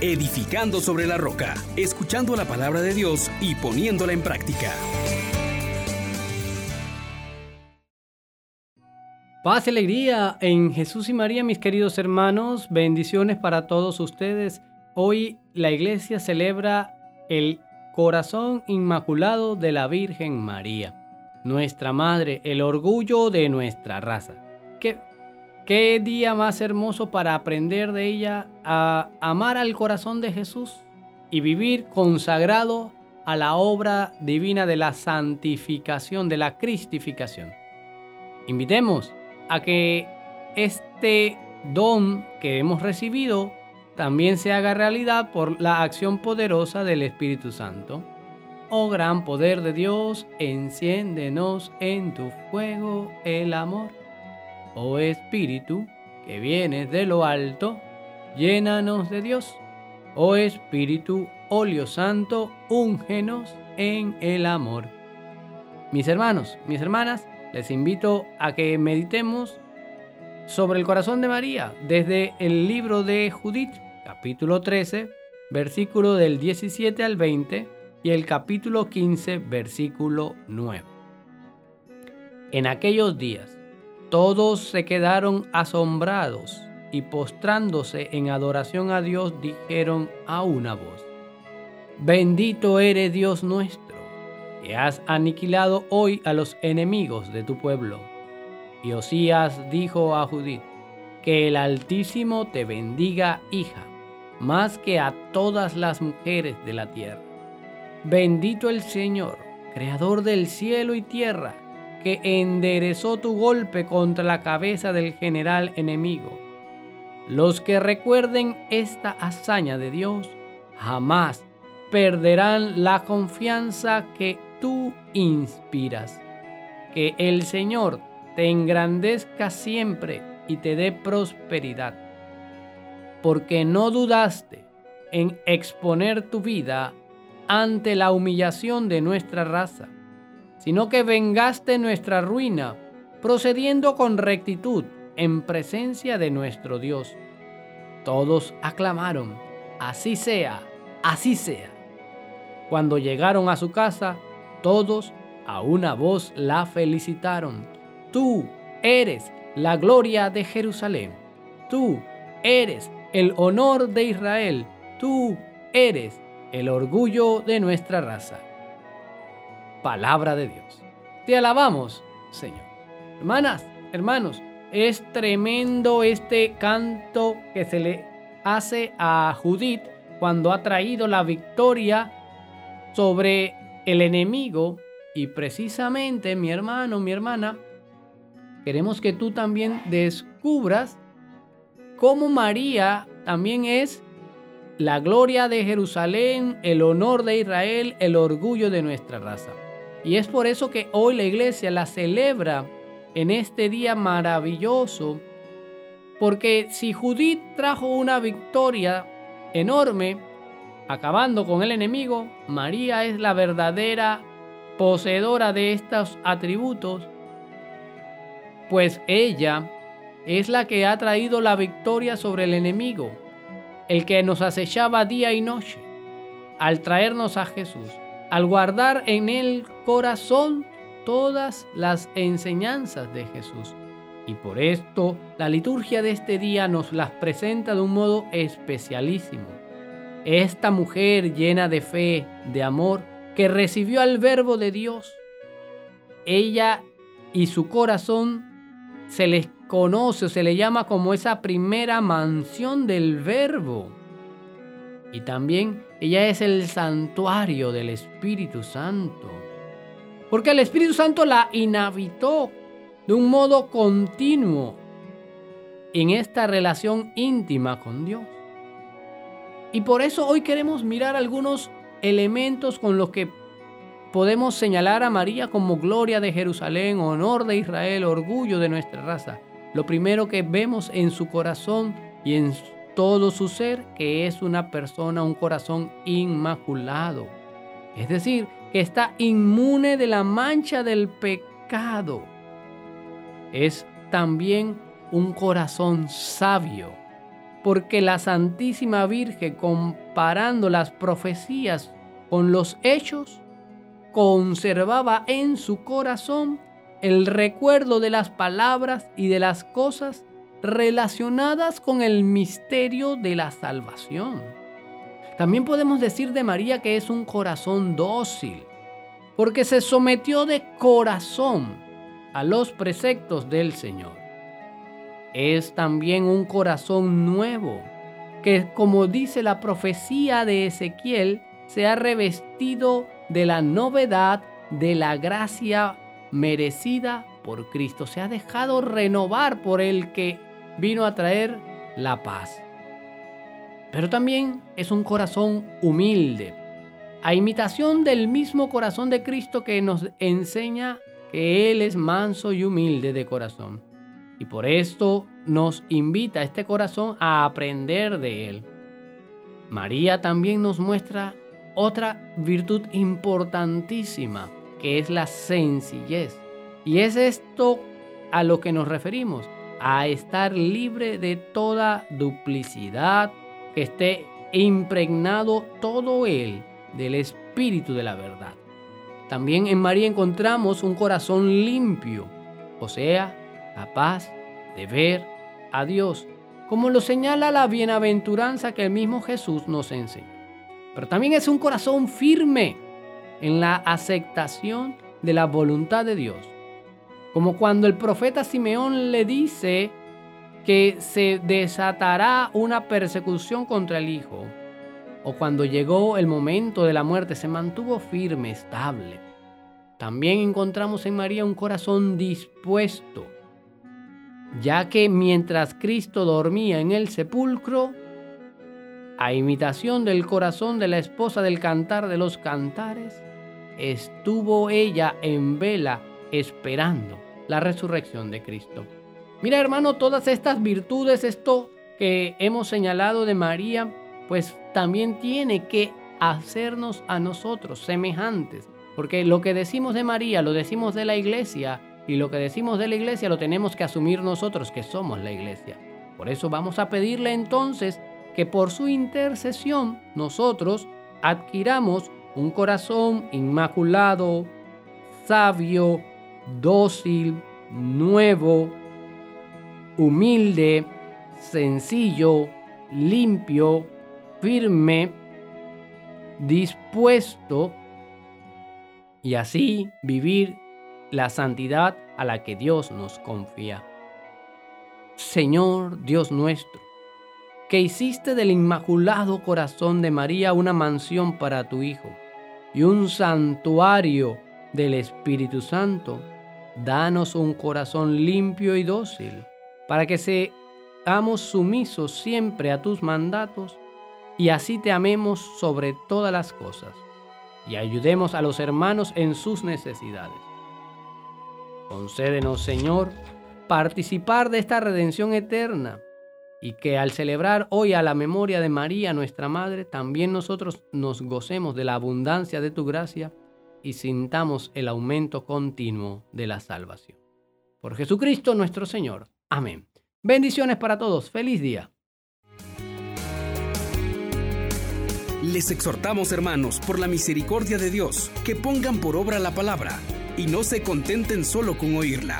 edificando sobre la roca, escuchando la palabra de Dios y poniéndola en práctica. Paz y alegría en Jesús y María, mis queridos hermanos. Bendiciones para todos ustedes. Hoy la iglesia celebra el corazón inmaculado de la Virgen María, nuestra madre, el orgullo de nuestra raza. ¿Qué, qué día más hermoso para aprender de ella a amar al corazón de Jesús y vivir consagrado a la obra divina de la santificación, de la cristificación. Invitemos a que este don que hemos recibido también se haga realidad por la acción poderosa del Espíritu Santo. Oh gran poder de Dios, enciéndenos en tu fuego el amor. Oh Espíritu, que vienes de lo alto, llénanos de Dios. Oh Espíritu, óleo santo, úngenos en el amor. Mis hermanos, mis hermanas, les invito a que meditemos sobre el corazón de María desde el libro de Judith, capítulo 13, versículo del 17 al 20 y el capítulo 15, versículo 9. En aquellos días, todos se quedaron asombrados y postrándose en adoración a Dios dijeron a una voz, Bendito eres Dios nuestro que has aniquilado hoy a los enemigos de tu pueblo. Y Osías dijo a Judith, que el Altísimo te bendiga, hija, más que a todas las mujeres de la tierra. Bendito el Señor, creador del cielo y tierra, que enderezó tu golpe contra la cabeza del general enemigo. Los que recuerden esta hazaña de Dios jamás perderán la confianza que tú inspiras. Que el Señor te engrandezca siempre y te dé prosperidad. Porque no dudaste en exponer tu vida ante la humillación de nuestra raza, sino que vengaste nuestra ruina, procediendo con rectitud en presencia de nuestro Dios. Todos aclamaron, así sea, así sea. Cuando llegaron a su casa, todos a una voz la felicitaron. Tú eres la gloria de Jerusalén. Tú eres el honor de Israel. Tú eres el orgullo de nuestra raza. Palabra de Dios. Te alabamos, Señor. Hermanas, hermanos, es tremendo este canto que se le hace a Judith cuando ha traído la victoria sobre el enemigo y precisamente mi hermano, mi hermana, queremos que tú también descubras cómo María también es la gloria de Jerusalén, el honor de Israel, el orgullo de nuestra raza. Y es por eso que hoy la iglesia la celebra en este día maravilloso, porque si Judith trajo una victoria enorme, acabando con el enemigo, María es la verdadera poseedora de estos atributos, pues ella es la que ha traído la victoria sobre el enemigo, el que nos acechaba día y noche, al traernos a Jesús, al guardar en el corazón todas las enseñanzas de Jesús. Y por esto la liturgia de este día nos las presenta de un modo especialísimo esta mujer llena de fe, de amor, que recibió al verbo de Dios, ella y su corazón se les conoce, se le llama como esa primera mansión del verbo. Y también ella es el santuario del Espíritu Santo. Porque el Espíritu Santo la inhabitó de un modo continuo en esta relación íntima con Dios. Y por eso hoy queremos mirar algunos elementos con los que podemos señalar a María como gloria de Jerusalén, honor de Israel, orgullo de nuestra raza. Lo primero que vemos en su corazón y en todo su ser, que es una persona, un corazón inmaculado. Es decir, que está inmune de la mancha del pecado. Es también un corazón sabio porque la Santísima Virgen, comparando las profecías con los hechos, conservaba en su corazón el recuerdo de las palabras y de las cosas relacionadas con el misterio de la salvación. También podemos decir de María que es un corazón dócil, porque se sometió de corazón a los preceptos del Señor. Es también un corazón nuevo, que como dice la profecía de Ezequiel, se ha revestido de la novedad de la gracia merecida por Cristo. Se ha dejado renovar por el que vino a traer la paz. Pero también es un corazón humilde, a imitación del mismo corazón de Cristo que nos enseña que Él es manso y humilde de corazón. Y por esto nos invita a este corazón a aprender de Él. María también nos muestra otra virtud importantísima, que es la sencillez. Y es esto a lo que nos referimos, a estar libre de toda duplicidad, que esté impregnado todo él del espíritu de la verdad. También en María encontramos un corazón limpio, o sea, capaz de ver a Dios, como lo señala la bienaventuranza que el mismo Jesús nos enseña. Pero también es un corazón firme en la aceptación de la voluntad de Dios. Como cuando el profeta Simeón le dice que se desatará una persecución contra el Hijo, o cuando llegó el momento de la muerte se mantuvo firme, estable. También encontramos en María un corazón dispuesto, ya que mientras Cristo dormía en el sepulcro, a imitación del corazón de la esposa del cantar de los cantares, estuvo ella en vela esperando la resurrección de Cristo. Mira hermano, todas estas virtudes, esto que hemos señalado de María, pues también tiene que hacernos a nosotros semejantes. Porque lo que decimos de María lo decimos de la iglesia y lo que decimos de la iglesia lo tenemos que asumir nosotros que somos la iglesia. Por eso vamos a pedirle entonces que por su intercesión nosotros adquiramos un corazón inmaculado, sabio, dócil, nuevo, humilde, sencillo, limpio, firme, dispuesto y así vivir la santidad a la que Dios nos confía. Señor Dios nuestro, que hiciste del Inmaculado Corazón de María una mansión para tu Hijo y un santuario del Espíritu Santo, danos un corazón limpio y dócil, para que seamos sumisos siempre a tus mandatos y así te amemos sobre todas las cosas y ayudemos a los hermanos en sus necesidades. Concédenos, Señor, participar de esta redención eterna y que al celebrar hoy a la memoria de María, nuestra Madre, también nosotros nos gocemos de la abundancia de tu gracia y sintamos el aumento continuo de la salvación. Por Jesucristo nuestro Señor. Amén. Bendiciones para todos. Feliz día. Les exhortamos, hermanos, por la misericordia de Dios, que pongan por obra la palabra y no se contenten solo con oírla.